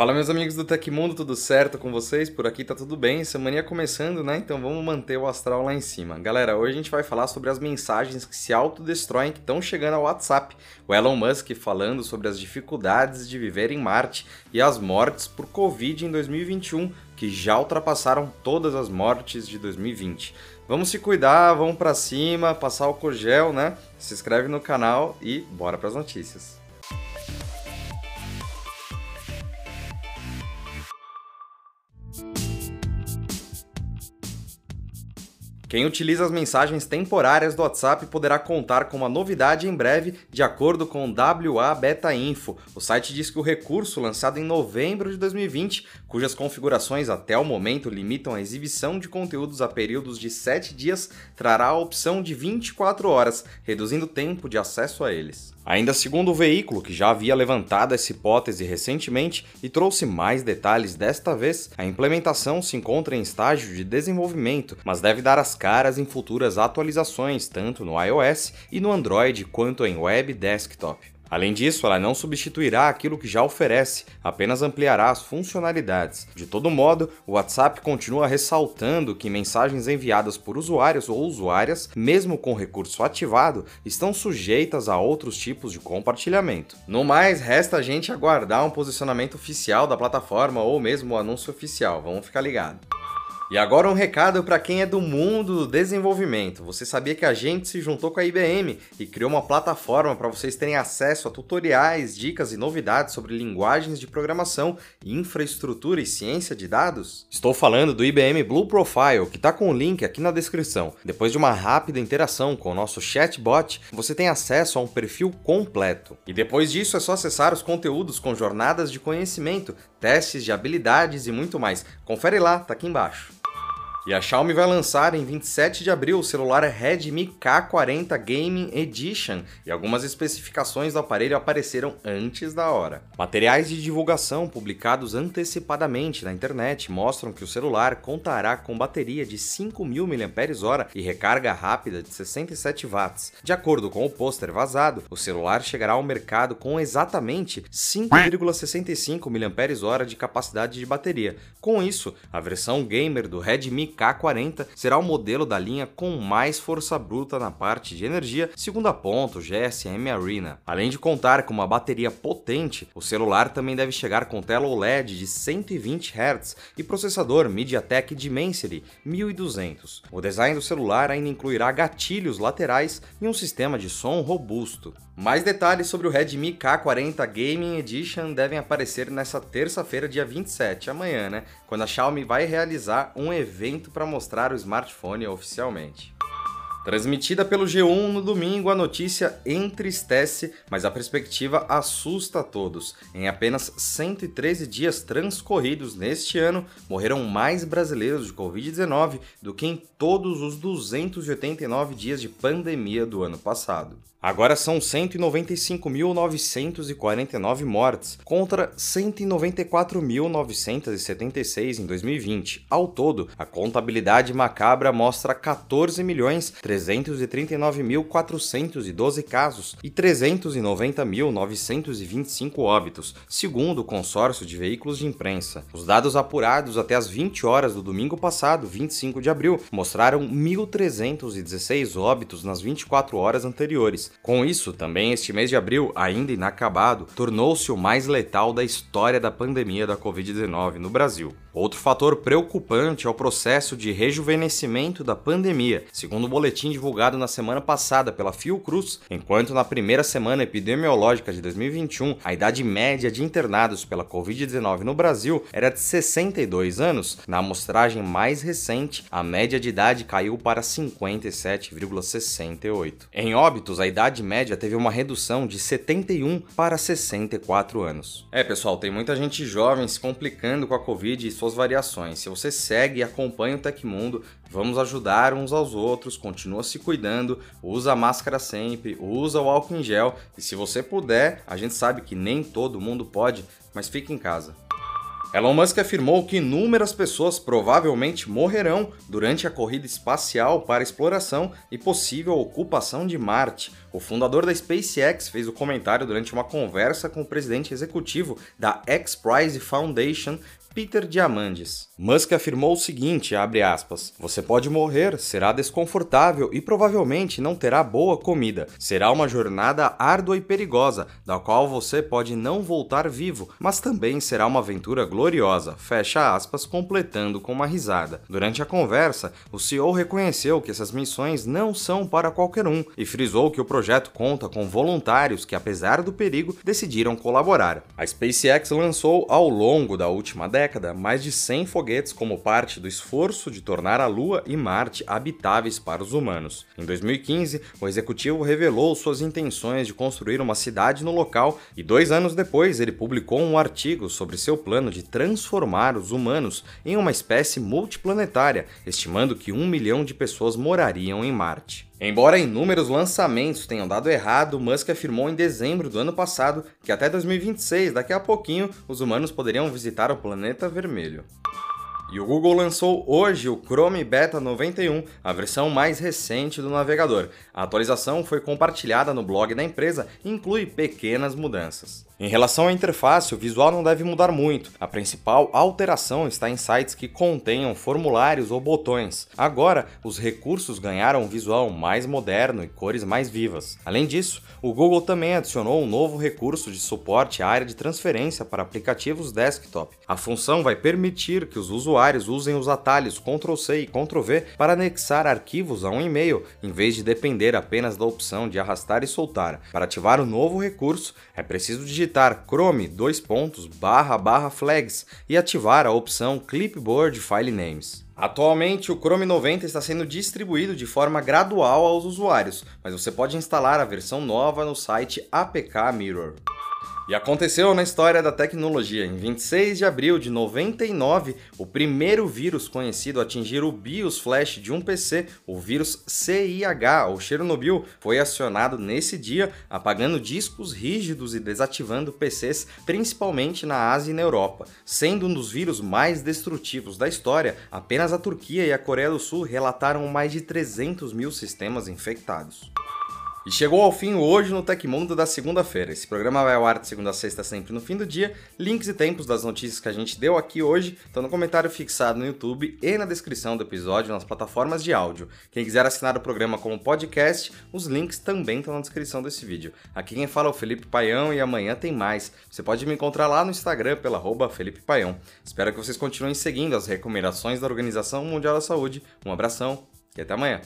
Fala meus amigos do Tecmundo, tudo certo com vocês? Por aqui tá tudo bem, semana começando, né? Então vamos manter o astral lá em cima. Galera, hoje a gente vai falar sobre as mensagens que se autodestroem que estão chegando ao WhatsApp. O Elon Musk falando sobre as dificuldades de viver em Marte e as mortes por Covid em 2021, que já ultrapassaram todas as mortes de 2020. Vamos se cuidar, vamos para cima, passar o cogel, né? Se inscreve no canal e bora para as notícias. Quem utiliza as mensagens temporárias do WhatsApp poderá contar com uma novidade em breve, de acordo com o WA Beta Info. O site diz que o recurso, lançado em novembro de 2020, cujas configurações até o momento limitam a exibição de conteúdos a períodos de 7 dias, trará a opção de 24 horas, reduzindo o tempo de acesso a eles. Ainda segundo o veículo, que já havia levantado essa hipótese recentemente e trouxe mais detalhes desta vez, a implementação se encontra em estágio de desenvolvimento, mas deve dar as caras em futuras atualizações, tanto no iOS e no Android quanto em web desktop. Além disso, ela não substituirá aquilo que já oferece, apenas ampliará as funcionalidades. De todo modo, o WhatsApp continua ressaltando que mensagens enviadas por usuários ou usuárias, mesmo com recurso ativado, estão sujeitas a outros tipos de compartilhamento. No mais, resta a gente aguardar um posicionamento oficial da plataforma ou mesmo o anúncio oficial, vamos ficar ligados. E agora um recado para quem é do mundo do desenvolvimento. Você sabia que a gente se juntou com a IBM e criou uma plataforma para vocês terem acesso a tutoriais, dicas e novidades sobre linguagens de programação, infraestrutura e ciência de dados? Estou falando do IBM Blue Profile, que está com o link aqui na descrição. Depois de uma rápida interação com o nosso chatbot, você tem acesso a um perfil completo. E depois disso é só acessar os conteúdos com jornadas de conhecimento, testes de habilidades e muito mais. Confere lá, tá aqui embaixo. E a Xiaomi vai lançar em 27 de abril o celular Redmi K40 Gaming Edition e algumas especificações do aparelho apareceram antes da hora. Materiais de divulgação publicados antecipadamente na internet mostram que o celular contará com bateria de 5.000 mAh e recarga rápida de 67 watts. De acordo com o pôster vazado, o celular chegará ao mercado com exatamente 5,65 mAh de capacidade de bateria. Com isso, a versão gamer do Redmi K40 será o modelo da linha com mais força bruta na parte de energia, segundo aponta o GSM Arena. Além de contar com uma bateria potente, o celular também deve chegar com tela OLED de 120 Hz e processador MediaTek Dimensity 1200. O design do celular ainda incluirá gatilhos laterais e um sistema de som robusto. Mais detalhes sobre o Redmi K40 Gaming Edition devem aparecer nessa terça-feira, dia 27, amanhã, né? Quando a Xiaomi vai realizar um evento para mostrar o smartphone oficialmente. Transmitida pelo G1 no domingo, a notícia entristece, mas a perspectiva assusta a todos. Em apenas 113 dias transcorridos neste ano, morreram mais brasileiros de Covid-19 do que em todos os 289 dias de pandemia do ano passado. Agora são 195.949 mortes, contra 194.976 em 2020. Ao todo, a contabilidade macabra mostra 14.339.412 casos e 390.925 óbitos, segundo o consórcio de veículos de imprensa. Os dados apurados até as 20 horas do domingo passado, 25 de abril, mostraram 1.316 óbitos nas 24 horas anteriores com isso, também este mês de abril, ainda inacabado, tornou-se o mais letal da história da pandemia da Covid-19 no Brasil. Outro fator preocupante é o processo de rejuvenescimento da pandemia, segundo o boletim divulgado na semana passada pela Fiocruz, enquanto na primeira semana epidemiológica de 2021, a idade média de internados pela Covid-19 no Brasil era de 62 anos, na amostragem mais recente, a média de idade caiu para 57,68. Em óbitos, a idade média teve uma redução de 71 para 64 anos. É, pessoal, tem muita gente jovem se complicando com a Covid suas variações. Se você segue e acompanha o Tecmundo, vamos ajudar uns aos outros, continua se cuidando, usa a máscara sempre, usa o álcool em gel e se você puder, a gente sabe que nem todo mundo pode, mas fique em casa. Elon Musk afirmou que inúmeras pessoas provavelmente morrerão durante a corrida espacial para exploração e possível ocupação de Marte. O fundador da SpaceX fez o comentário durante uma conversa com o presidente executivo da X Prize Foundation, Peter Diamandis. Musk afirmou o seguinte, aspas, Você pode morrer, será desconfortável e provavelmente não terá boa comida. Será uma jornada árdua e perigosa, da qual você pode não voltar vivo, mas também será uma aventura gloriosa. Fecha aspas, completando com uma risada. Durante a conversa, o CEO reconheceu que essas missões não são para qualquer um e frisou que o projeto conta com voluntários que, apesar do perigo, decidiram colaborar. A SpaceX lançou ao longo da última década mais de 100 foguetes como parte do esforço de tornar a Lua e Marte habitáveis para os humanos. Em 2015, o executivo revelou suas intenções de construir uma cidade no local e dois anos depois ele publicou um artigo sobre seu plano de transformar os humanos em uma espécie multiplanetária, estimando que um milhão de pessoas morariam em Marte. Embora inúmeros lançamentos tenham dado errado, Musk afirmou em dezembro do ano passado que até 2026, daqui a pouquinho, os humanos poderiam visitar o planeta vermelho. E o Google lançou hoje o Chrome Beta 91, a versão mais recente do navegador. A atualização foi compartilhada no blog da empresa e inclui pequenas mudanças. Em relação à interface, o visual não deve mudar muito. A principal alteração está em sites que contenham formulários ou botões. Agora, os recursos ganharam um visual mais moderno e cores mais vivas. Além disso, o Google também adicionou um novo recurso de suporte à área de transferência para aplicativos desktop. A função vai permitir que os usuários usem os atalhos Ctrl+C e Ctrl+V para anexar arquivos a um e-mail, em vez de depender apenas da opção de arrastar e soltar. Para ativar o novo recurso, é preciso digitar Chrome dois pontos barra barra flags e ativar a opção Clipboard File Names. Atualmente, o Chrome 90 está sendo distribuído de forma gradual aos usuários, mas você pode instalar a versão nova no site APK Mirror. E aconteceu na história da tecnologia. Em 26 de abril de 99, o primeiro vírus conhecido a atingir o BIOS flash de um PC, o vírus CIH ou Chernobyl, foi acionado nesse dia, apagando discos rígidos e desativando PCs, principalmente na Ásia e na Europa. Sendo um dos vírus mais destrutivos da história, apenas a Turquia e a Coreia do Sul relataram mais de 300 mil sistemas infectados. E chegou ao fim hoje no Tecmundo da segunda-feira. Esse programa vai ao ar de segunda a sexta, sempre no fim do dia. Links e tempos das notícias que a gente deu aqui hoje estão no comentário fixado no YouTube e na descrição do episódio nas plataformas de áudio. Quem quiser assinar o programa como podcast, os links também estão na descrição desse vídeo. Aqui quem fala é o Felipe Paião e amanhã tem mais. Você pode me encontrar lá no Instagram pela arroba Felipe Paião. Espero que vocês continuem seguindo as recomendações da Organização Mundial da Saúde. Um abração e até amanhã.